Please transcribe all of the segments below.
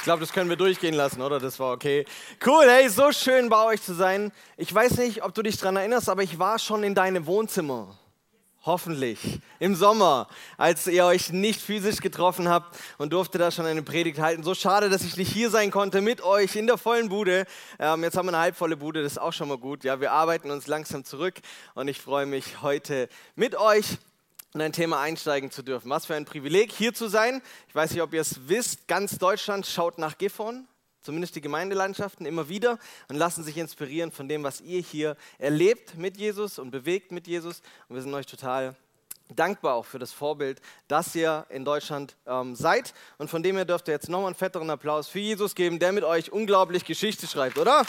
Ich glaube, das können wir durchgehen lassen, oder? Das war okay. Cool, hey, so schön bei euch zu sein. Ich weiß nicht, ob du dich daran erinnerst, aber ich war schon in deinem Wohnzimmer. Hoffentlich. Im Sommer, als ihr euch nicht physisch getroffen habt und durfte da schon eine Predigt halten. So schade, dass ich nicht hier sein konnte mit euch in der vollen Bude. Ähm, jetzt haben wir eine halbvolle Bude, das ist auch schon mal gut. Ja, wir arbeiten uns langsam zurück und ich freue mich heute mit euch in ein Thema einsteigen zu dürfen. Was für ein Privileg, hier zu sein. Ich weiß nicht, ob ihr es wisst, ganz Deutschland schaut nach Gifhorn, zumindest die Gemeindelandschaften, immer wieder und lassen sich inspirieren von dem, was ihr hier erlebt mit Jesus und bewegt mit Jesus. Und wir sind euch total dankbar auch für das Vorbild, dass ihr in Deutschland ähm, seid. Und von dem her dürft ihr jetzt nochmal einen fetteren Applaus für Jesus geben, der mit euch unglaublich Geschichte schreibt, oder?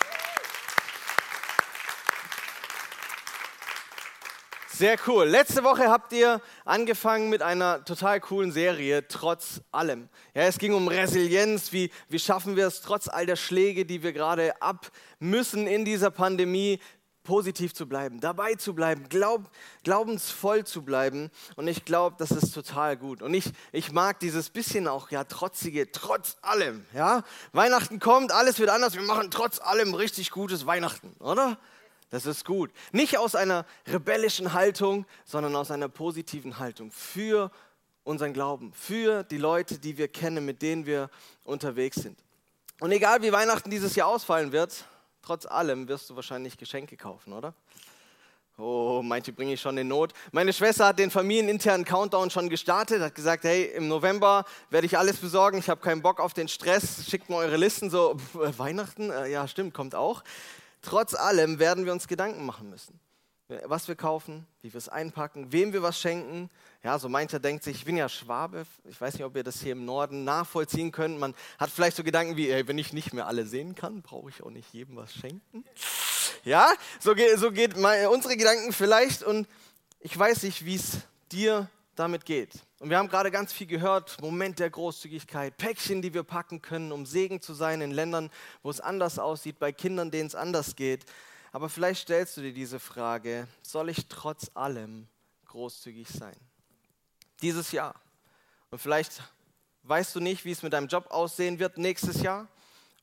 Sehr cool. Letzte Woche habt ihr angefangen mit einer total coolen Serie, trotz allem. Ja, es ging um Resilienz, wie, wie schaffen wir es, trotz all der Schläge, die wir gerade ab müssen in dieser Pandemie, positiv zu bleiben, dabei zu bleiben, glaub, glaubensvoll zu bleiben. Und ich glaube, das ist total gut. Und ich, ich mag dieses bisschen auch, ja, trotzige, trotz allem. Ja? Weihnachten kommt, alles wird anders, wir machen trotz allem richtig gutes Weihnachten, oder? Das ist gut. Nicht aus einer rebellischen Haltung, sondern aus einer positiven Haltung für unseren Glauben, für die Leute, die wir kennen, mit denen wir unterwegs sind. Und egal wie Weihnachten dieses Jahr ausfallen wird, trotz allem wirst du wahrscheinlich Geschenke kaufen, oder? Oh, manche bringe ich schon in Not. Meine Schwester hat den familieninternen Countdown schon gestartet, hat gesagt, hey, im November werde ich alles besorgen, ich habe keinen Bock auf den Stress, schickt mir eure Listen, so, pff, Weihnachten, äh, ja stimmt, kommt auch. Trotz allem werden wir uns Gedanken machen müssen. Was wir kaufen, wie wir es einpacken, wem wir was schenken. Ja, so mancher denkt sich, ich bin ja Schwabe. Ich weiß nicht, ob ihr das hier im Norden nachvollziehen könnt. Man hat vielleicht so Gedanken wie, ey, wenn ich nicht mehr alle sehen kann, brauche ich auch nicht jedem was schenken. Ja, so geht, so geht unsere Gedanken vielleicht. Und ich weiß nicht, wie es dir damit geht. Und wir haben gerade ganz viel gehört, Moment der Großzügigkeit, Päckchen, die wir packen können, um Segen zu sein in Ländern, wo es anders aussieht, bei Kindern, denen es anders geht. Aber vielleicht stellst du dir diese Frage, soll ich trotz allem großzügig sein? Dieses Jahr. Und vielleicht weißt du nicht, wie es mit deinem Job aussehen wird nächstes Jahr,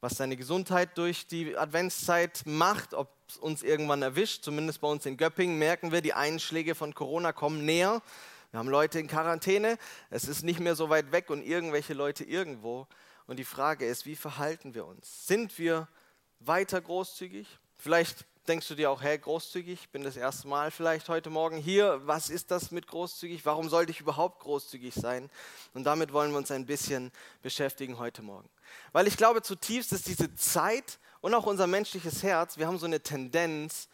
was deine Gesundheit durch die Adventszeit macht, ob es uns irgendwann erwischt. Zumindest bei uns in Göppingen merken wir, die Einschläge von Corona kommen näher. Wir haben Leute in Quarantäne, es ist nicht mehr so weit weg und irgendwelche Leute irgendwo. Und die Frage ist, wie verhalten wir uns? Sind wir weiter großzügig? Vielleicht denkst du dir auch, hey, großzügig, ich bin das erste Mal vielleicht heute Morgen hier. Was ist das mit großzügig? Warum sollte ich überhaupt großzügig sein? Und damit wollen wir uns ein bisschen beschäftigen heute Morgen. Weil ich glaube zutiefst, dass diese Zeit und auch unser menschliches Herz, wir haben so eine Tendenz,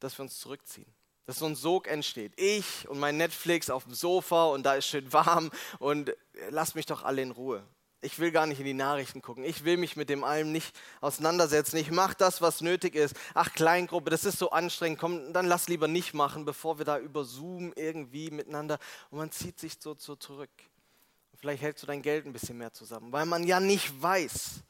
dass wir uns zurückziehen dass so ein Sog entsteht. Ich und mein Netflix auf dem Sofa und da ist schön warm und lasst mich doch alle in Ruhe. Ich will gar nicht in die Nachrichten gucken. Ich will mich mit dem allem nicht auseinandersetzen. Ich mache das, was nötig ist. Ach, Kleingruppe, das ist so anstrengend. Komm, dann lass lieber nicht machen, bevor wir da über Zoom irgendwie miteinander. Und man zieht sich so, so zurück. Vielleicht hältst du dein Geld ein bisschen mehr zusammen, weil man ja nicht weiß.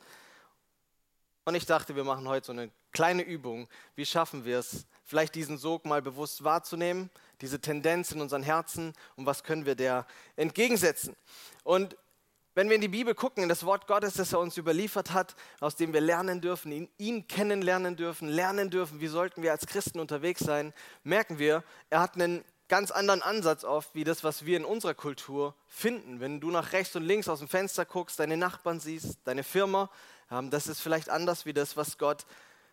Und ich dachte, wir machen heute so eine kleine Übung. Wie schaffen wir es, vielleicht diesen Sog mal bewusst wahrzunehmen, diese Tendenz in unseren Herzen und was können wir der entgegensetzen. Und wenn wir in die Bibel gucken, in das Wort Gottes, das er uns überliefert hat, aus dem wir lernen dürfen, ihn, ihn kennenlernen dürfen, lernen dürfen, wie sollten wir als Christen unterwegs sein, merken wir, er hat einen ganz anderen Ansatz oft, wie das, was wir in unserer Kultur finden. Wenn du nach rechts und links aus dem Fenster guckst, deine Nachbarn siehst, deine Firma, das ist vielleicht anders wie das, was Gott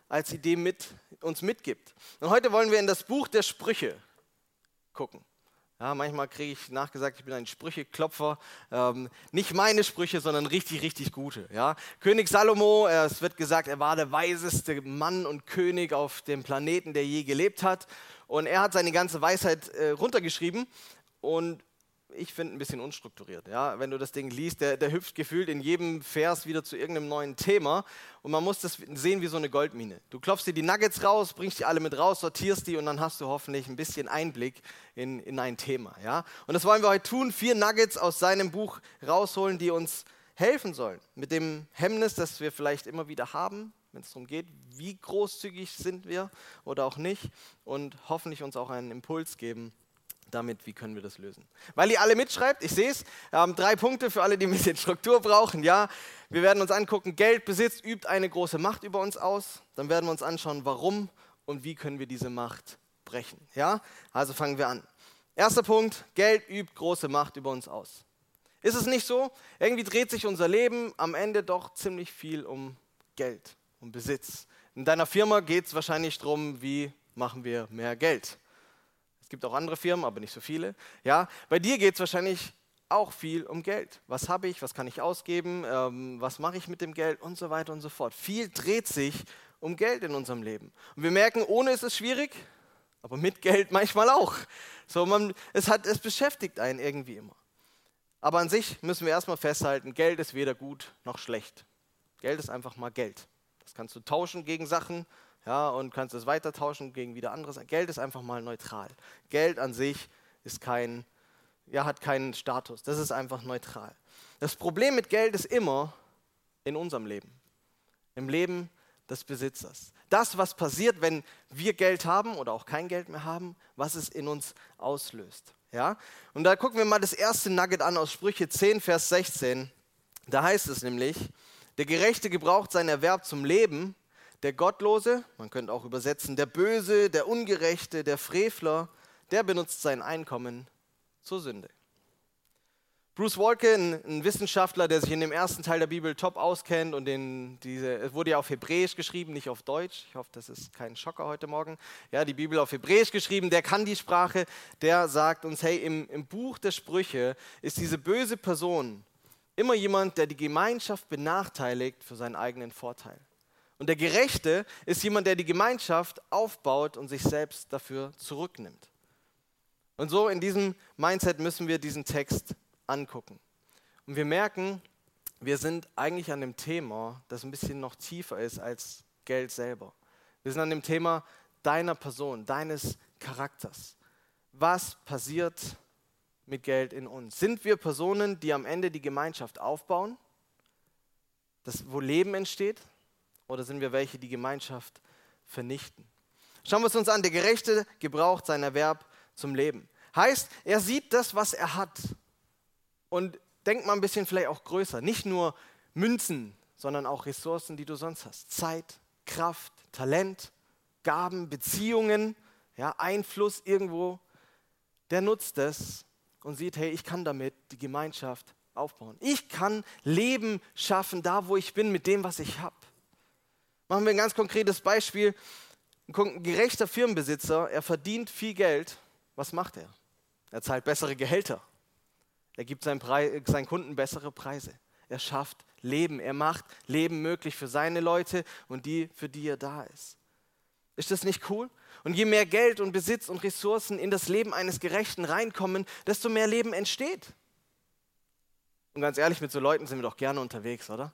als Idee mit, uns mitgibt. Und heute wollen wir in das Buch der Sprüche gucken. Ja, manchmal kriege ich nachgesagt, ich bin ein Sprücheklopfer. Ähm, nicht meine Sprüche, sondern richtig, richtig gute. Ja? König Salomo, es wird gesagt, er war der weiseste Mann und König auf dem Planeten, der je gelebt hat. Und er hat seine ganze Weisheit äh, runtergeschrieben. Und ich finde, ein bisschen unstrukturiert. Ja? Wenn du das Ding liest, der, der hüpft gefühlt in jedem Vers wieder zu irgendeinem neuen Thema und man muss das sehen wie so eine Goldmine. Du klopfst dir die Nuggets raus, bringst die alle mit raus, sortierst die und dann hast du hoffentlich ein bisschen Einblick in, in ein Thema. Ja? Und das wollen wir heute tun, vier Nuggets aus seinem Buch rausholen, die uns helfen sollen. Mit dem Hemmnis, das wir vielleicht immer wieder haben, wenn es darum geht, wie großzügig sind wir oder auch nicht und hoffentlich uns auch einen Impuls geben, damit, wie können wir das lösen. Weil ihr alle mitschreibt, ich sehe es, ähm, drei Punkte für alle, die ein bisschen Struktur brauchen. Ja, wir werden uns angucken, Geld, Besitz übt eine große Macht über uns aus. Dann werden wir uns anschauen, warum und wie können wir diese Macht brechen. Ja, also fangen wir an. Erster Punkt, Geld übt große Macht über uns aus. Ist es nicht so? Irgendwie dreht sich unser Leben am Ende doch ziemlich viel um Geld, um Besitz. In deiner Firma geht es wahrscheinlich darum, wie machen wir mehr Geld. Es gibt auch andere Firmen, aber nicht so viele. Ja, bei dir geht es wahrscheinlich auch viel um Geld. Was habe ich, was kann ich ausgeben, ähm, was mache ich mit dem Geld und so weiter und so fort. Viel dreht sich um Geld in unserem Leben. Und wir merken, ohne ist es schwierig, aber mit Geld manchmal auch. So, man, es, hat, es beschäftigt einen irgendwie immer. Aber an sich müssen wir erstmal festhalten, Geld ist weder gut noch schlecht. Geld ist einfach mal Geld. Das kannst du tauschen gegen Sachen, ja, und kannst es weiter tauschen gegen wieder anderes. Geld ist einfach mal neutral. Geld an sich ist kein, ja, hat keinen Status. Das ist einfach neutral. Das Problem mit Geld ist immer in unserem Leben, im Leben des Besitzers. Das, was passiert, wenn wir Geld haben oder auch kein Geld mehr haben, was es in uns auslöst. Ja? Und da gucken wir mal das erste Nugget an aus Sprüche 10, Vers 16. Da heißt es nämlich, der Gerechte gebraucht seinen Erwerb zum Leben, der Gottlose, man könnte auch übersetzen, der Böse, der Ungerechte, der Frevler, der benutzt sein Einkommen zur Sünde. Bruce Walken, ein Wissenschaftler, der sich in dem ersten Teil der Bibel top auskennt und den, diese, es wurde ja auf Hebräisch geschrieben, nicht auf Deutsch. Ich hoffe, das ist kein Schocker heute Morgen. Ja, die Bibel auf Hebräisch geschrieben, der kann die Sprache, der sagt uns, hey, im, im Buch der Sprüche ist diese böse Person immer jemand, der die Gemeinschaft benachteiligt für seinen eigenen Vorteil. Und der Gerechte ist jemand, der die Gemeinschaft aufbaut und sich selbst dafür zurücknimmt. Und so in diesem Mindset müssen wir diesen Text angucken. Und wir merken, wir sind eigentlich an dem Thema, das ein bisschen noch tiefer ist als Geld selber. Wir sind an dem Thema deiner Person, deines Charakters. Was passiert mit Geld in uns? Sind wir Personen, die am Ende die Gemeinschaft aufbauen, das, wo Leben entsteht? Oder sind wir welche, die Gemeinschaft vernichten? Schauen wir es uns an. Der Gerechte gebraucht seinen Erwerb zum Leben. Heißt, er sieht das, was er hat. Und denkt mal ein bisschen vielleicht auch größer. Nicht nur Münzen, sondern auch Ressourcen, die du sonst hast. Zeit, Kraft, Talent, Gaben, Beziehungen, ja, Einfluss irgendwo. Der nutzt es und sieht, hey, ich kann damit die Gemeinschaft aufbauen. Ich kann Leben schaffen, da wo ich bin, mit dem, was ich habe. Machen wir ein ganz konkretes Beispiel. Ein gerechter Firmenbesitzer, er verdient viel Geld. Was macht er? Er zahlt bessere Gehälter. Er gibt seinen, Preis, seinen Kunden bessere Preise. Er schafft Leben. Er macht Leben möglich für seine Leute und die, für die er da ist. Ist das nicht cool? Und je mehr Geld und Besitz und Ressourcen in das Leben eines Gerechten reinkommen, desto mehr Leben entsteht. Und ganz ehrlich, mit so Leuten sind wir doch gerne unterwegs, oder?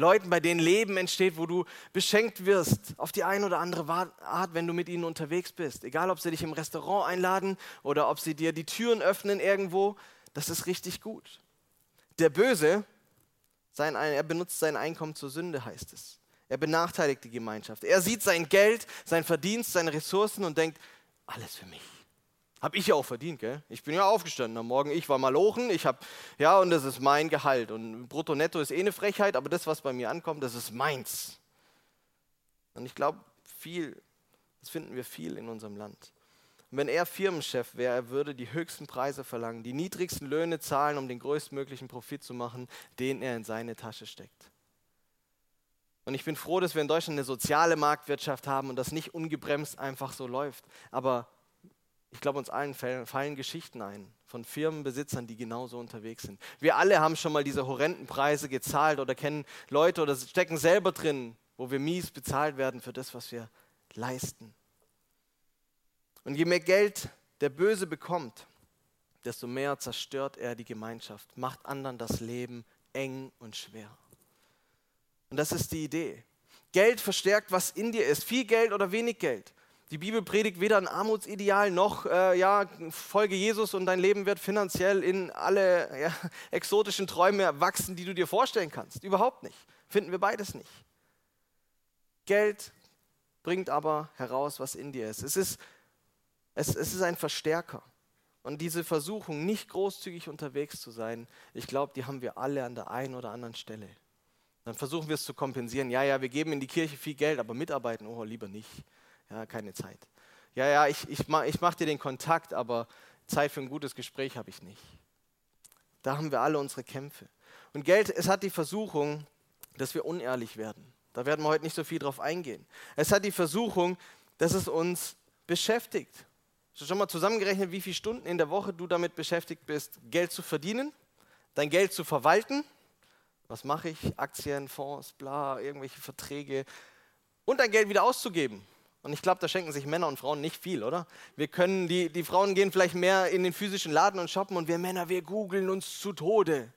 Leuten, bei denen Leben entsteht, wo du beschenkt wirst, auf die eine oder andere Art, wenn du mit ihnen unterwegs bist. Egal, ob sie dich im Restaurant einladen oder ob sie dir die Türen öffnen irgendwo, das ist richtig gut. Der Böse, sein, er benutzt sein Einkommen zur Sünde, heißt es. Er benachteiligt die Gemeinschaft. Er sieht sein Geld, sein Verdienst, seine Ressourcen und denkt, alles für mich. Habe ich ja auch verdient, gell? Ich bin ja aufgestanden am Morgen, ich war malochen, ich habe, ja, und das ist mein Gehalt. Und brutto netto ist eh eine Frechheit, aber das, was bei mir ankommt, das ist meins. Und ich glaube, viel, das finden wir viel in unserem Land. Und wenn er Firmenchef wäre, er würde die höchsten Preise verlangen, die niedrigsten Löhne zahlen, um den größtmöglichen Profit zu machen, den er in seine Tasche steckt. Und ich bin froh, dass wir in Deutschland eine soziale Marktwirtschaft haben und das nicht ungebremst einfach so läuft. Aber ich glaube, uns allen fallen Geschichten ein von Firmenbesitzern, die genauso unterwegs sind. Wir alle haben schon mal diese horrenden Preise gezahlt oder kennen Leute oder stecken selber drin, wo wir mies bezahlt werden für das, was wir leisten. Und je mehr Geld der Böse bekommt, desto mehr zerstört er die Gemeinschaft, macht anderen das Leben eng und schwer. Und das ist die Idee. Geld verstärkt, was in dir ist. Viel Geld oder wenig Geld. Die Bibel predigt weder ein Armutsideal noch, äh, ja, folge Jesus und dein Leben wird finanziell in alle ja, exotischen Träume wachsen, die du dir vorstellen kannst. Überhaupt nicht. Finden wir beides nicht. Geld bringt aber heraus, was in dir ist. Es ist, es, es ist ein Verstärker. Und diese Versuchung, nicht großzügig unterwegs zu sein, ich glaube, die haben wir alle an der einen oder anderen Stelle. Dann versuchen wir es zu kompensieren. Ja, ja, wir geben in die Kirche viel Geld, aber mitarbeiten, oh, lieber nicht. Ja, keine Zeit. Ja, ja, ich, ich, ich mache dir den Kontakt, aber Zeit für ein gutes Gespräch habe ich nicht. Da haben wir alle unsere Kämpfe. Und Geld, es hat die Versuchung, dass wir unehrlich werden. Da werden wir heute nicht so viel drauf eingehen. Es hat die Versuchung, dass es uns beschäftigt. Hast du schon mal zusammengerechnet, wie viele Stunden in der Woche du damit beschäftigt bist, Geld zu verdienen, dein Geld zu verwalten? Was mache ich? Aktien, Fonds, bla, irgendwelche Verträge und dein Geld wieder auszugeben. Und ich glaube, da schenken sich Männer und Frauen nicht viel, oder? Wir können, die, die Frauen gehen vielleicht mehr in den physischen Laden und shoppen und wir Männer, wir googeln uns zu Tode.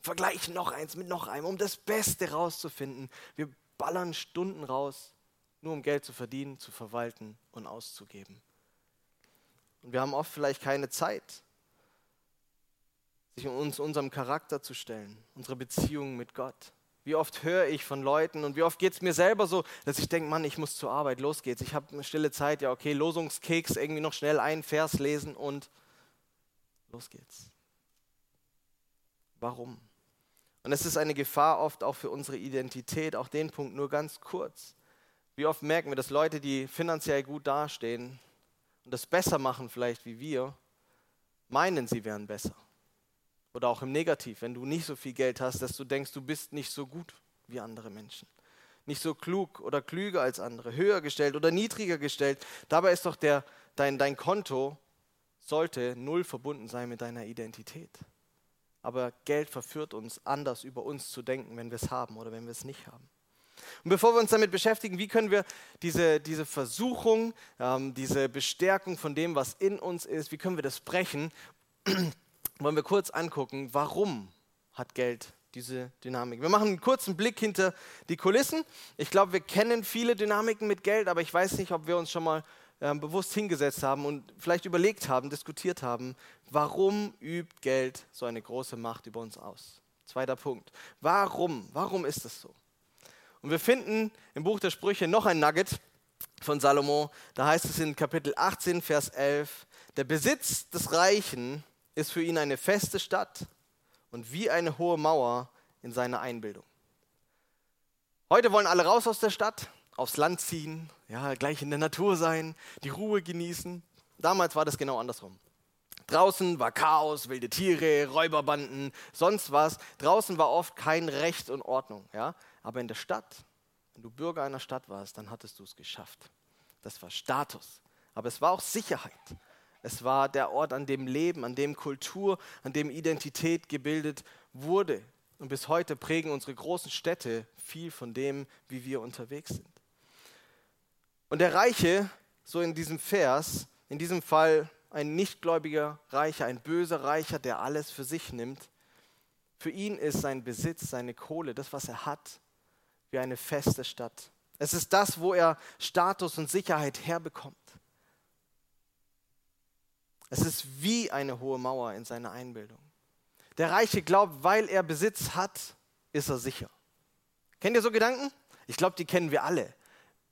Vergleichen noch eins mit noch einem, um das Beste rauszufinden. Wir ballern Stunden raus, nur um Geld zu verdienen, zu verwalten und auszugeben. Und wir haben oft vielleicht keine Zeit, sich uns unserem Charakter zu stellen, unsere Beziehung mit Gott. Wie oft höre ich von Leuten und wie oft geht es mir selber so, dass ich denke, Mann, ich muss zur Arbeit, los geht's. Ich habe eine stille Zeit, ja okay, Losungskeks, irgendwie noch schnell einen Vers lesen und los geht's. Warum? Und es ist eine Gefahr oft auch für unsere Identität, auch den Punkt nur ganz kurz. Wie oft merken wir, dass Leute, die finanziell gut dastehen, und das besser machen vielleicht wie wir, meinen, sie wären besser. Oder auch im Negativ, wenn du nicht so viel Geld hast, dass du denkst, du bist nicht so gut wie andere Menschen. Nicht so klug oder klüger als andere, höher gestellt oder niedriger gestellt. Dabei ist doch der, dein, dein Konto sollte null verbunden sein mit deiner Identität. Aber Geld verführt uns, anders über uns zu denken, wenn wir es haben oder wenn wir es nicht haben. Und bevor wir uns damit beschäftigen, wie können wir diese, diese Versuchung, ähm, diese Bestärkung von dem, was in uns ist, wie können wir das brechen, wollen wir kurz angucken, warum hat Geld diese Dynamik. Wir machen einen kurzen Blick hinter die Kulissen. Ich glaube, wir kennen viele Dynamiken mit Geld, aber ich weiß nicht, ob wir uns schon mal äh, bewusst hingesetzt haben und vielleicht überlegt haben, diskutiert haben, warum übt Geld so eine große Macht über uns aus? Zweiter Punkt. Warum? Warum ist das so? Und wir finden im Buch der Sprüche noch ein Nugget von Salomo. Da heißt es in Kapitel 18, Vers 11, der Besitz des Reichen ist für ihn eine feste Stadt und wie eine hohe Mauer in seiner Einbildung. Heute wollen alle raus aus der Stadt, aufs Land ziehen, ja, gleich in der Natur sein, die Ruhe genießen. Damals war das genau andersrum. Draußen war Chaos, wilde Tiere, Räuberbanden, sonst was. Draußen war oft kein Recht und Ordnung. Ja? Aber in der Stadt, wenn du Bürger einer Stadt warst, dann hattest du es geschafft. Das war Status. Aber es war auch Sicherheit. Es war der Ort, an dem Leben, an dem Kultur, an dem Identität gebildet wurde. Und bis heute prägen unsere großen Städte viel von dem, wie wir unterwegs sind. Und der Reiche, so in diesem Vers, in diesem Fall ein nichtgläubiger Reicher, ein böser Reicher, der alles für sich nimmt, für ihn ist sein Besitz, seine Kohle, das, was er hat, wie eine feste Stadt. Es ist das, wo er Status und Sicherheit herbekommt. Es ist wie eine hohe Mauer in seiner Einbildung. Der Reiche glaubt, weil er Besitz hat, ist er sicher. Kennt ihr so Gedanken? Ich glaube, die kennen wir alle.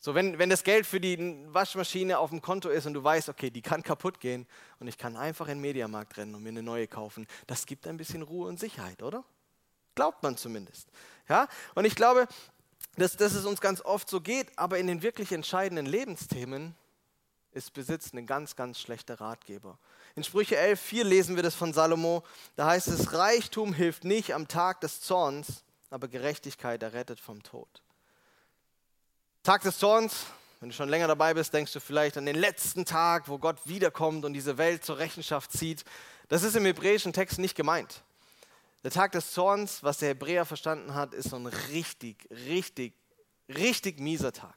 So, wenn, wenn das Geld für die Waschmaschine auf dem Konto ist und du weißt, okay, die kann kaputt gehen und ich kann einfach in den Mediamarkt rennen und mir eine neue kaufen, das gibt ein bisschen Ruhe und Sicherheit, oder? Glaubt man zumindest. Ja? Und ich glaube, dass, dass es uns ganz oft so geht, aber in den wirklich entscheidenden Lebensthemen ist Besitz ein ganz, ganz schlechter Ratgeber. In Sprüche 11, 4 lesen wir das von Salomo. Da heißt es, Reichtum hilft nicht am Tag des Zorns, aber Gerechtigkeit errettet vom Tod. Tag des Zorns, wenn du schon länger dabei bist, denkst du vielleicht an den letzten Tag, wo Gott wiederkommt und diese Welt zur Rechenschaft zieht. Das ist im hebräischen Text nicht gemeint. Der Tag des Zorns, was der Hebräer verstanden hat, ist so ein richtig, richtig, richtig mieser Tag.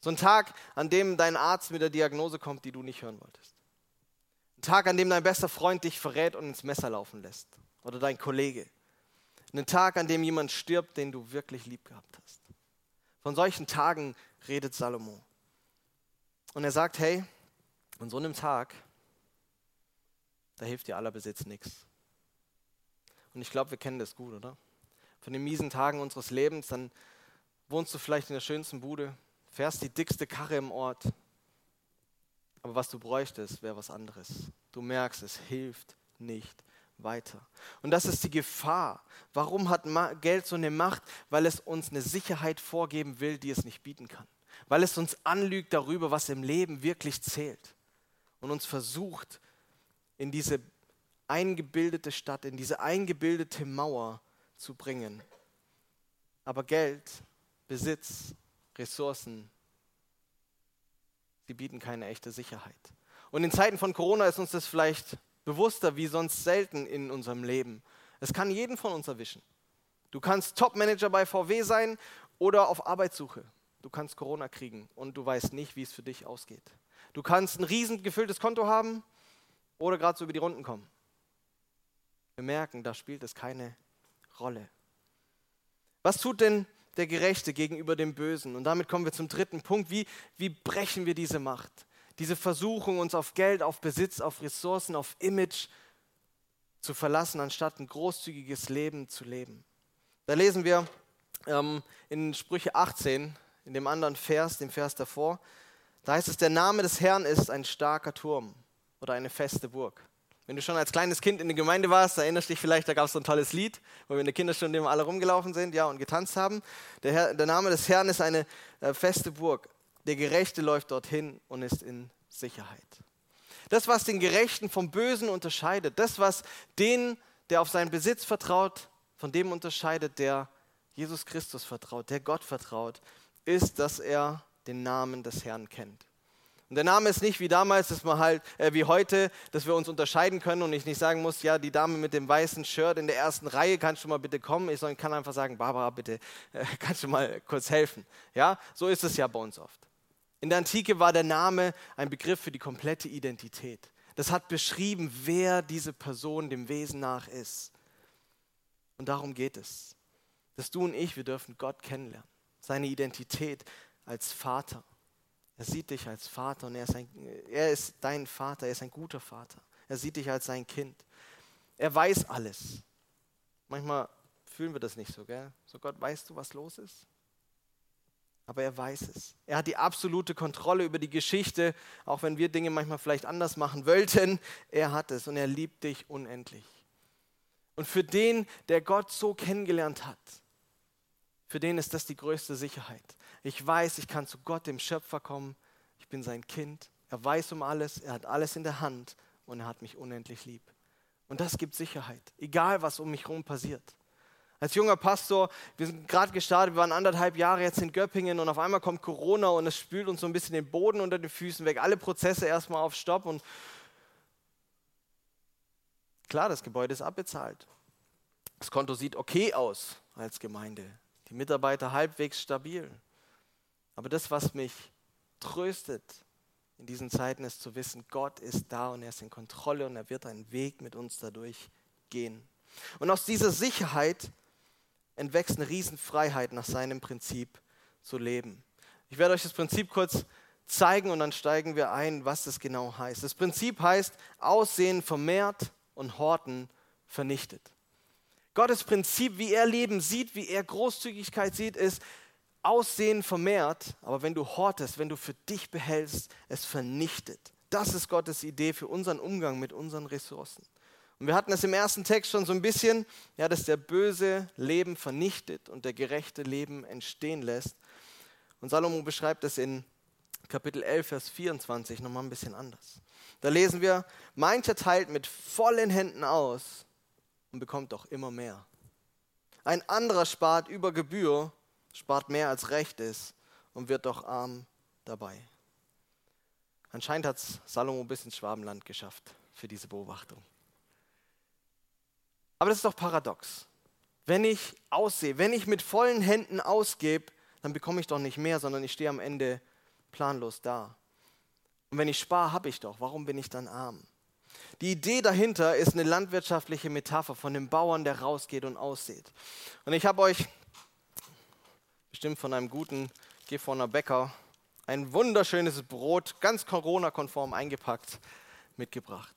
So ein Tag, an dem dein Arzt mit der Diagnose kommt, die du nicht hören wolltest. Ein Tag, an dem dein bester Freund dich verrät und ins Messer laufen lässt. Oder dein Kollege. Ein Tag, an dem jemand stirbt, den du wirklich lieb gehabt hast. Von solchen Tagen redet Salomo. Und er sagt, hey, an so einem Tag, da hilft dir aller Besitz nichts. Und ich glaube, wir kennen das gut, oder? Von den miesen Tagen unseres Lebens, dann wohnst du vielleicht in der schönsten Bude, fährst die dickste Karre im Ort. Aber was du bräuchtest, wäre was anderes. Du merkst, es hilft nicht weiter. Und das ist die Gefahr. Warum hat Geld so eine Macht? Weil es uns eine Sicherheit vorgeben will, die es nicht bieten kann. Weil es uns anlügt darüber, was im Leben wirklich zählt. Und uns versucht, in diese eingebildete Stadt, in diese eingebildete Mauer zu bringen. Aber Geld, Besitz, Ressourcen, sie bieten keine echte Sicherheit. Und in Zeiten von Corona ist uns das vielleicht bewusster wie sonst selten in unserem Leben. Es kann jeden von uns erwischen. Du kannst Top-Manager bei VW sein oder auf Arbeitssuche. Du kannst Corona kriegen und du weißt nicht, wie es für dich ausgeht. Du kannst ein riesen gefülltes Konto haben oder gerade so über die Runden kommen. Wir merken, da spielt es keine Rolle. Was tut denn der Gerechte gegenüber dem Bösen? Und damit kommen wir zum dritten Punkt. Wie, wie brechen wir diese Macht? Diese Versuchung, uns auf Geld, auf Besitz, auf Ressourcen, auf Image zu verlassen, anstatt ein großzügiges Leben zu leben. Da lesen wir ähm, in Sprüche 18, in dem anderen Vers, dem Vers davor, da heißt es, der Name des Herrn ist ein starker Turm oder eine feste Burg. Wenn du schon als kleines Kind in der Gemeinde warst, erinnerst du dich vielleicht, da gab es so ein tolles Lied, wo wir in der Kinderstunde immer alle rumgelaufen sind ja, und getanzt haben. Der, Herr, der Name des Herrn ist eine äh, feste Burg. Der Gerechte läuft dorthin und ist in Sicherheit. Das, was den Gerechten vom Bösen unterscheidet, das, was den, der auf seinen Besitz vertraut, von dem unterscheidet, der Jesus Christus vertraut, der Gott vertraut, ist, dass er den Namen des Herrn kennt. Und der Name ist nicht wie damals, dass man halt, äh, wie heute, dass wir uns unterscheiden können und ich nicht sagen muss, ja, die Dame mit dem weißen Shirt in der ersten Reihe, kannst du mal bitte kommen? Ich kann einfach sagen, Barbara, bitte, äh, kannst du mal kurz helfen? Ja, so ist es ja bei uns oft. In der Antike war der Name ein Begriff für die komplette Identität. Das hat beschrieben, wer diese Person dem Wesen nach ist. Und darum geht es. Dass du und ich, wir dürfen Gott kennenlernen. Seine Identität als Vater. Er sieht dich als Vater und er ist, ein, er ist dein Vater, er ist ein guter Vater. Er sieht dich als sein Kind. Er weiß alles. Manchmal fühlen wir das nicht so, gell? So Gott, weißt du, was los ist? Aber er weiß es. Er hat die absolute Kontrolle über die Geschichte, auch wenn wir Dinge manchmal vielleicht anders machen wollten. Er hat es und er liebt dich unendlich. Und für den, der Gott so kennengelernt hat, für den ist das die größte Sicherheit. Ich weiß, ich kann zu Gott, dem Schöpfer, kommen. Ich bin sein Kind. Er weiß um alles. Er hat alles in der Hand und er hat mich unendlich lieb. Und das gibt Sicherheit, egal was um mich herum passiert. Als junger Pastor, wir sind gerade gestartet, wir waren anderthalb Jahre jetzt in Göppingen und auf einmal kommt Corona und es spült uns so ein bisschen den Boden unter den Füßen weg. Alle Prozesse erstmal auf Stopp und klar, das Gebäude ist abbezahlt. Das Konto sieht okay aus als Gemeinde. Die Mitarbeiter halbwegs stabil. Aber das, was mich tröstet in diesen Zeiten, ist zu wissen, Gott ist da und er ist in Kontrolle und er wird einen Weg mit uns dadurch gehen. Und aus dieser Sicherheit entwächst eine Riesenfreiheit, nach seinem Prinzip zu leben. Ich werde euch das Prinzip kurz zeigen und dann steigen wir ein, was das genau heißt. Das Prinzip heißt, Aussehen vermehrt und Horten vernichtet. Gottes Prinzip, wie er Leben sieht, wie er Großzügigkeit sieht, ist, Aussehen vermehrt, aber wenn du hortest, wenn du für dich behältst, es vernichtet. Das ist Gottes Idee für unseren Umgang mit unseren Ressourcen. Und wir hatten es im ersten Text schon so ein bisschen, ja, dass der böse Leben vernichtet und der gerechte Leben entstehen lässt. Und Salomo beschreibt es in Kapitel 11, Vers 24 nochmal ein bisschen anders. Da lesen wir, mancher teilt mit vollen Händen aus und bekommt doch immer mehr. Ein anderer spart über Gebühr, spart mehr als recht ist und wird doch arm dabei. Anscheinend hat es Salomo bis ins Schwabenland geschafft für diese Beobachtung. Aber das ist doch paradox. Wenn ich aussehe, wenn ich mit vollen Händen ausgebe, dann bekomme ich doch nicht mehr, sondern ich stehe am Ende planlos da. Und wenn ich spare, habe ich doch. Warum bin ich dann arm? Die Idee dahinter ist eine landwirtschaftliche Metapher von dem Bauern, der rausgeht und aussieht. Und ich habe euch bestimmt von einem guten Gifhorner Bäcker ein wunderschönes Brot, ganz Corona-konform eingepackt, mitgebracht.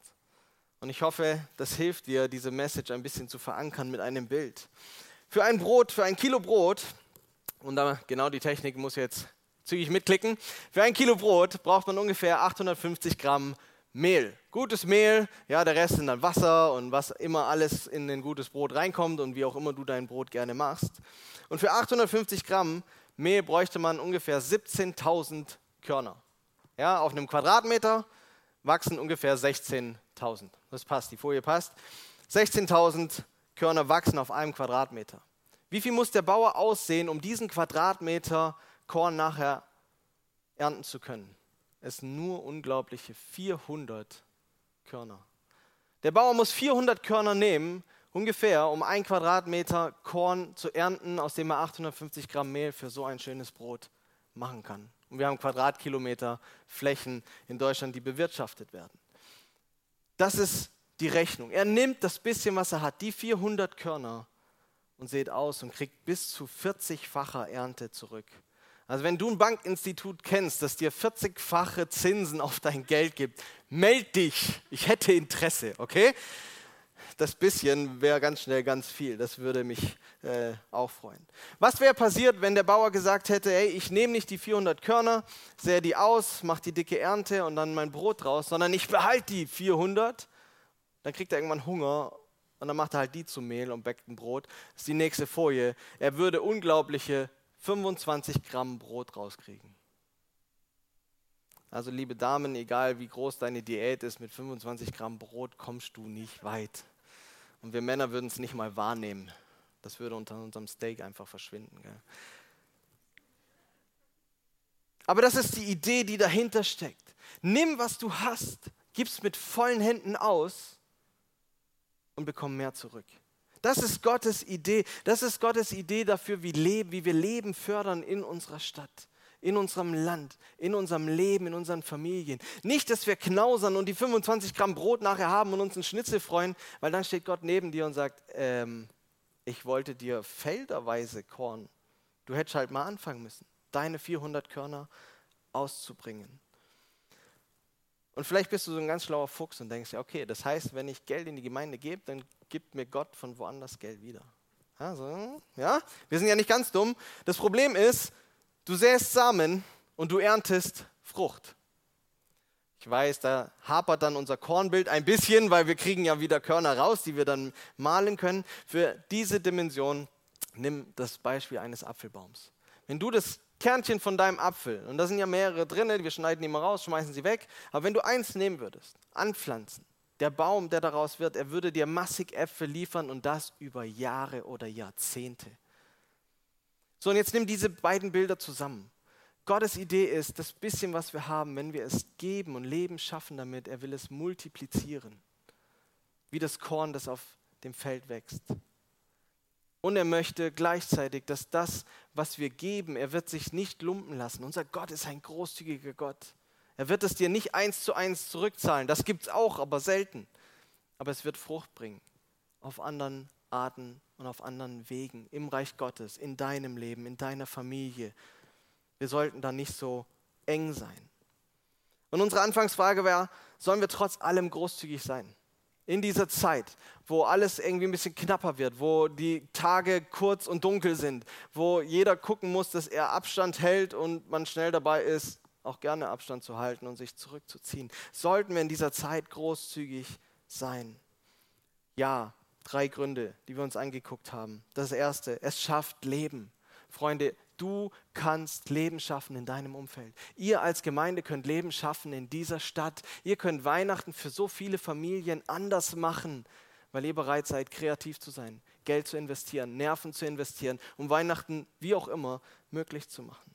Und ich hoffe, das hilft dir, diese Message ein bisschen zu verankern mit einem Bild. Für ein Brot, für ein Kilo Brot, und da genau die Technik muss jetzt zügig mitklicken, für ein Kilo Brot braucht man ungefähr 850 Gramm Mehl. Gutes Mehl, ja, der Rest sind dann Wasser und was immer alles in ein gutes Brot reinkommt und wie auch immer du dein Brot gerne machst. Und für 850 Gramm Mehl bräuchte man ungefähr 17.000 Körner. Ja, auf einem Quadratmeter wachsen ungefähr 16.000. Das passt, die Folie passt. 16.000 Körner wachsen auf einem Quadratmeter. Wie viel muss der Bauer aussehen, um diesen Quadratmeter Korn nachher ernten zu können? Es nur unglaubliche 400 Körner. Der Bauer muss 400 Körner nehmen, ungefähr, um ein Quadratmeter Korn zu ernten, aus dem er 850 Gramm Mehl für so ein schönes Brot machen kann. Und wir haben Quadratkilometer Flächen in Deutschland, die bewirtschaftet werden. Das ist die Rechnung. Er nimmt das bisschen, was er hat, die 400 Körner, und sieht aus und kriegt bis zu 40-facher Ernte zurück. Also wenn du ein Bankinstitut kennst, das dir 40-fache Zinsen auf dein Geld gibt, meld dich. Ich hätte Interesse, okay? Das bisschen wäre ganz schnell ganz viel. Das würde mich äh, auch freuen. Was wäre passiert, wenn der Bauer gesagt hätte, hey, ich nehme nicht die 400 Körner, sähe die aus, mache die dicke Ernte und dann mein Brot draus, sondern ich behalte die 400. Dann kriegt er irgendwann Hunger und dann macht er halt die zu Mehl und backt ein Brot. Das ist die nächste Folie. Er würde unglaubliche 25 Gramm Brot rauskriegen. Also liebe Damen, egal wie groß deine Diät ist, mit 25 Gramm Brot kommst du nicht weit. Und wir Männer würden es nicht mal wahrnehmen. Das würde unter unserem Steak einfach verschwinden. Gell? Aber das ist die Idee, die dahinter steckt. Nimm, was du hast, gib's mit vollen Händen aus und bekomm mehr zurück. Das ist Gottes Idee. Das ist Gottes Idee dafür, wie, leben, wie wir Leben fördern in unserer Stadt, in unserem Land, in unserem Leben, in unseren Familien. Nicht, dass wir knausern und die 25 Gramm Brot nachher haben und uns einen Schnitzel freuen, weil dann steht Gott neben dir und sagt, ähm, ich wollte dir felderweise Korn. Du hättest halt mal anfangen müssen, deine 400 Körner auszubringen. Und vielleicht bist du so ein ganz schlauer Fuchs und denkst, ja, okay, das heißt, wenn ich Geld in die Gemeinde gebe, dann gibt mir Gott von woanders Geld wieder. Also, ja, wir sind ja nicht ganz dumm. Das Problem ist, du säst Samen und du erntest Frucht. Ich weiß, da hapert dann unser Kornbild ein bisschen, weil wir kriegen ja wieder Körner raus, die wir dann malen können. Für diese Dimension nimm das Beispiel eines Apfelbaums. Wenn du das Kernchen von deinem Apfel, und da sind ja mehrere drin, wir schneiden die mal raus, schmeißen sie weg, aber wenn du eins nehmen würdest, anpflanzen, der Baum, der daraus wird, er würde dir massig Äpfel liefern und das über Jahre oder Jahrzehnte. So, und jetzt nimm diese beiden Bilder zusammen. Gottes Idee ist, das bisschen, was wir haben, wenn wir es geben und Leben schaffen damit, er will es multiplizieren. Wie das Korn, das auf dem Feld wächst. Und er möchte gleichzeitig, dass das, was wir geben, er wird sich nicht lumpen lassen. Unser Gott ist ein großzügiger Gott. Er wird es dir nicht eins zu eins zurückzahlen. Das gibt es auch, aber selten. Aber es wird Frucht bringen. Auf anderen Arten und auf anderen Wegen. Im Reich Gottes, in deinem Leben, in deiner Familie. Wir sollten da nicht so eng sein. Und unsere Anfangsfrage wäre, sollen wir trotz allem großzügig sein? In dieser Zeit, wo alles irgendwie ein bisschen knapper wird, wo die Tage kurz und dunkel sind, wo jeder gucken muss, dass er Abstand hält und man schnell dabei ist, auch gerne Abstand zu halten und sich zurückzuziehen. Sollten wir in dieser Zeit großzügig sein? Ja, drei Gründe, die wir uns angeguckt haben. Das erste, es schafft Leben. Freunde, du kannst Leben schaffen in deinem Umfeld. Ihr als Gemeinde könnt Leben schaffen in dieser Stadt. Ihr könnt Weihnachten für so viele Familien anders machen, weil ihr bereit seid, kreativ zu sein, Geld zu investieren, Nerven zu investieren, um Weihnachten, wie auch immer, möglich zu machen.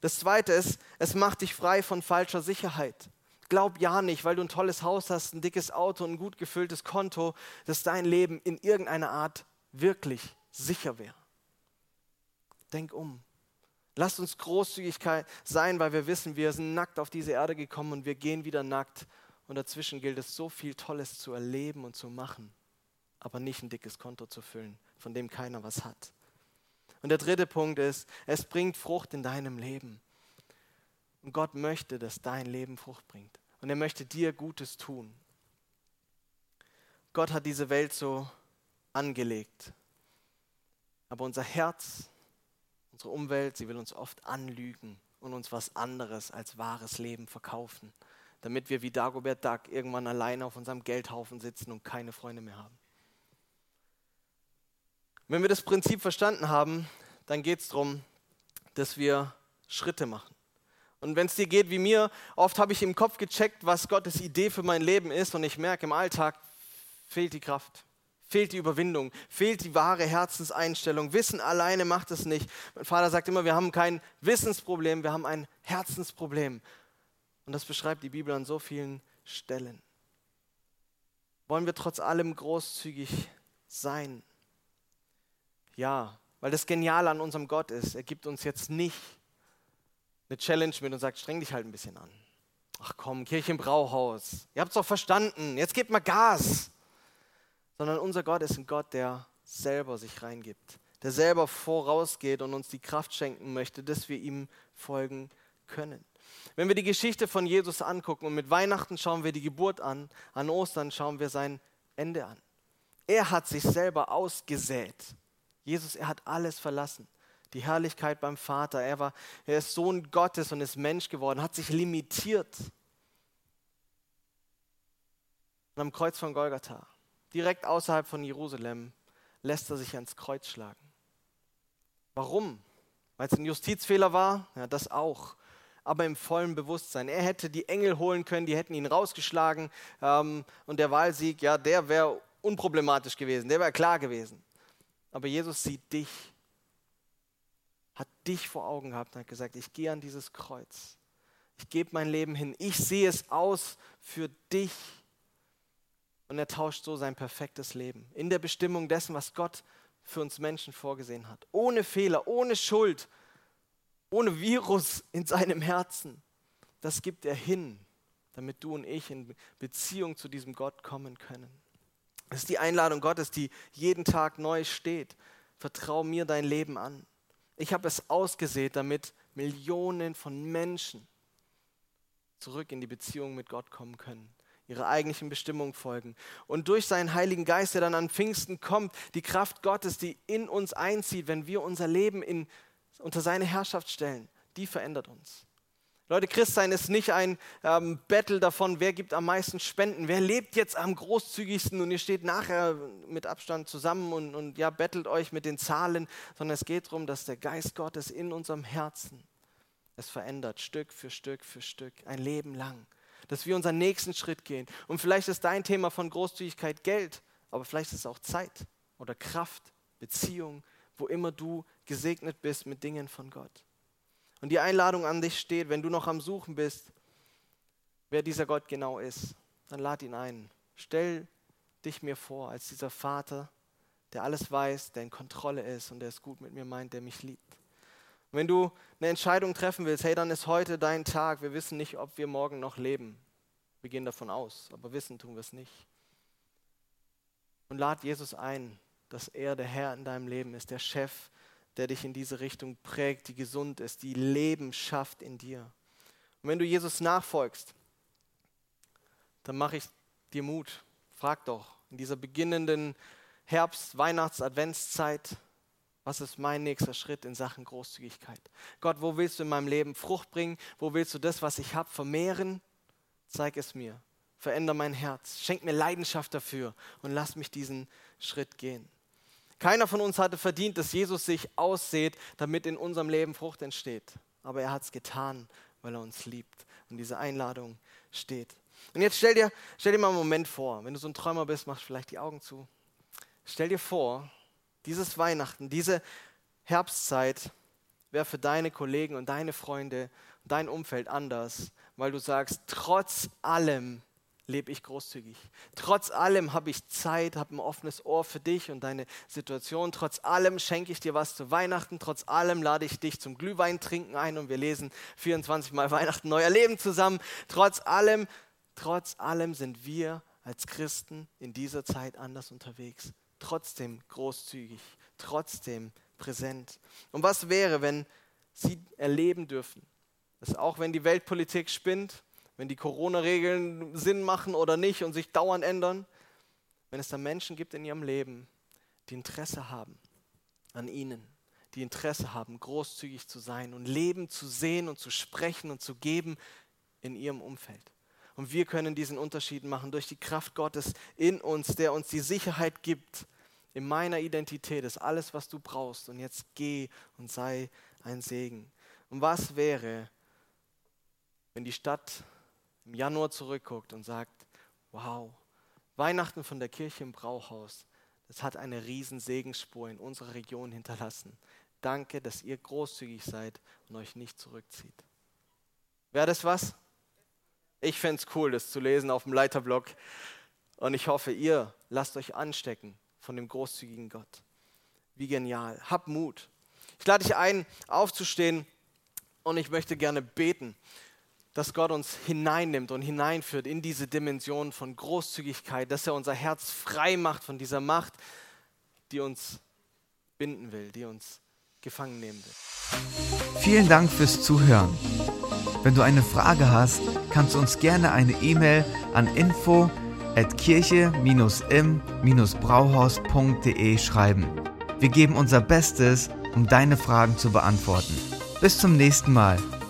Das Zweite ist, es macht dich frei von falscher Sicherheit. Glaub ja nicht, weil du ein tolles Haus hast, ein dickes Auto, ein gut gefülltes Konto, dass dein Leben in irgendeiner Art wirklich sicher wäre. Denk um. Lasst uns großzügig sein, weil wir wissen, wir sind nackt auf diese Erde gekommen und wir gehen wieder nackt Und dazwischen gilt es, so viel Tolles zu erleben und zu machen, aber nicht ein dickes Konto zu füllen, von dem keiner was hat. Und der dritte Punkt ist, es bringt Frucht in deinem Leben. Und Gott möchte, dass dein Leben Frucht bringt. Und er möchte dir Gutes tun. Gott hat diese Welt so angelegt. Aber unser Herz, unsere Umwelt, sie will uns oft anlügen und uns was anderes als wahres Leben verkaufen, damit wir wie Dagobert Duck irgendwann alleine auf unserem Geldhaufen sitzen und keine Freunde mehr haben. Wenn wir das Prinzip verstanden haben, dann geht es darum, dass wir Schritte machen. Und wenn es dir geht wie mir, oft habe ich im Kopf gecheckt, was Gottes Idee für mein Leben ist und ich merke, im Alltag fehlt die Kraft, fehlt die Überwindung, fehlt die wahre Herzenseinstellung. Wissen alleine macht es nicht. Mein Vater sagt immer, wir haben kein Wissensproblem, wir haben ein Herzensproblem. Und das beschreibt die Bibel an so vielen Stellen. Wollen wir trotz allem großzügig sein? Ja, weil das Geniale an unserem Gott ist, er gibt uns jetzt nicht eine Challenge mit und sagt, streng dich halt ein bisschen an. Ach komm, Kirche im Brauhaus, ihr habt es doch verstanden, jetzt gebt mal Gas. Sondern unser Gott ist ein Gott, der selber sich reingibt, der selber vorausgeht und uns die Kraft schenken möchte, dass wir ihm folgen können. Wenn wir die Geschichte von Jesus angucken und mit Weihnachten schauen wir die Geburt an, an Ostern schauen wir sein Ende an. Er hat sich selber ausgesät. Jesus, er hat alles verlassen. Die Herrlichkeit beim Vater. Er, war, er ist Sohn Gottes und ist Mensch geworden, hat sich limitiert. Und am Kreuz von Golgatha, direkt außerhalb von Jerusalem, lässt er sich ans Kreuz schlagen. Warum? Weil es ein Justizfehler war? Ja, das auch. Aber im vollen Bewusstsein. Er hätte die Engel holen können, die hätten ihn rausgeschlagen. Ähm, und der Wahlsieg, ja, der wäre unproblematisch gewesen, der wäre klar gewesen. Aber Jesus sieht dich, hat dich vor Augen gehabt und hat gesagt, ich gehe an dieses Kreuz. Ich gebe mein Leben hin. Ich sehe es aus für dich. Und er tauscht so sein perfektes Leben in der Bestimmung dessen, was Gott für uns Menschen vorgesehen hat. Ohne Fehler, ohne Schuld, ohne Virus in seinem Herzen. Das gibt er hin, damit du und ich in Beziehung zu diesem Gott kommen können. Das ist die Einladung Gottes, die jeden Tag neu steht. Vertrau mir dein Leben an. Ich habe es ausgesät, damit Millionen von Menschen zurück in die Beziehung mit Gott kommen können, ihrer eigentlichen Bestimmung folgen. Und durch seinen Heiligen Geist, der dann an Pfingsten kommt, die Kraft Gottes, die in uns einzieht, wenn wir unser Leben in, unter seine Herrschaft stellen, die verändert uns. Leute, Christsein ist nicht ein ähm, Battle davon, wer gibt am meisten Spenden, wer lebt jetzt am großzügigsten und ihr steht nachher mit Abstand zusammen und, und ja, bettelt euch mit den Zahlen, sondern es geht darum, dass der Geist Gottes in unserem Herzen es verändert, Stück für Stück für Stück, ein Leben lang. Dass wir unseren nächsten Schritt gehen. Und vielleicht ist dein Thema von Großzügigkeit Geld, aber vielleicht ist es auch Zeit oder Kraft, Beziehung, wo immer du gesegnet bist mit Dingen von Gott. Und die Einladung an dich steht, wenn du noch am Suchen bist, wer dieser Gott genau ist, dann lad ihn ein. Stell dich mir vor als dieser Vater, der alles weiß, der in Kontrolle ist und der es gut mit mir meint, der mich liebt. Und wenn du eine Entscheidung treffen willst, hey, dann ist heute dein Tag. Wir wissen nicht, ob wir morgen noch leben. Wir gehen davon aus, aber wissen tun wir es nicht. Und lad Jesus ein, dass er der Herr in deinem Leben ist, der Chef, der dich in diese Richtung prägt, die gesund ist, die Leben schafft in dir. Und wenn du Jesus nachfolgst, dann mache ich dir Mut. Frag doch in dieser beginnenden Herbst-, Weihnachts-, Adventszeit, was ist mein nächster Schritt in Sachen Großzügigkeit? Gott, wo willst du in meinem Leben Frucht bringen? Wo willst du das, was ich habe, vermehren? Zeig es mir. Veränder mein Herz. Schenk mir Leidenschaft dafür und lass mich diesen Schritt gehen. Keiner von uns hatte verdient, dass Jesus sich aussät, damit in unserem Leben Frucht entsteht. Aber er hat es getan, weil er uns liebt. Und diese Einladung steht. Und jetzt stell dir, stell dir mal einen Moment vor, wenn du so ein Träumer bist, mach vielleicht die Augen zu. Stell dir vor, dieses Weihnachten, diese Herbstzeit wäre für deine Kollegen und deine Freunde und dein Umfeld anders, weil du sagst, trotz allem lebe ich großzügig. Trotz allem habe ich Zeit, habe ein offenes Ohr für dich und deine Situation. Trotz allem schenke ich dir was zu Weihnachten. Trotz allem lade ich dich zum Glühwein trinken ein und wir lesen 24 Mal Weihnachten, neuer Leben zusammen. Trotz allem Trotz allem sind wir als Christen in dieser Zeit anders unterwegs. Trotzdem großzügig, trotzdem präsent. Und was wäre, wenn sie erleben dürfen, dass auch wenn die Weltpolitik spinnt, wenn die Corona-Regeln Sinn machen oder nicht und sich dauernd ändern, wenn es da Menschen gibt in ihrem Leben, die Interesse haben an ihnen, die Interesse haben, großzügig zu sein und Leben zu sehen und zu sprechen und zu geben in ihrem Umfeld. Und wir können diesen Unterschied machen durch die Kraft Gottes in uns, der uns die Sicherheit gibt, in meiner Identität ist alles, was du brauchst. Und jetzt geh und sei ein Segen. Und was wäre, wenn die Stadt im Januar zurückguckt und sagt, wow, Weihnachten von der Kirche im Brauhaus, das hat eine riesen Segensspur in unserer Region hinterlassen. Danke, dass ihr großzügig seid und euch nicht zurückzieht. Wäre das was? Ich fände es cool, das zu lesen auf dem Leiterblock. Und ich hoffe, ihr lasst euch anstecken von dem großzügigen Gott. Wie genial. Hab Mut. Ich lade dich ein, aufzustehen und ich möchte gerne beten dass Gott uns hineinnimmt und hineinführt in diese Dimension von Großzügigkeit, dass er unser Herz frei macht von dieser Macht, die uns binden will, die uns gefangen nehmen will. Vielen Dank fürs Zuhören. Wenn du eine Frage hast, kannst du uns gerne eine E-Mail an info at kirche-im-brauhaus.de schreiben. Wir geben unser Bestes, um deine Fragen zu beantworten. Bis zum nächsten Mal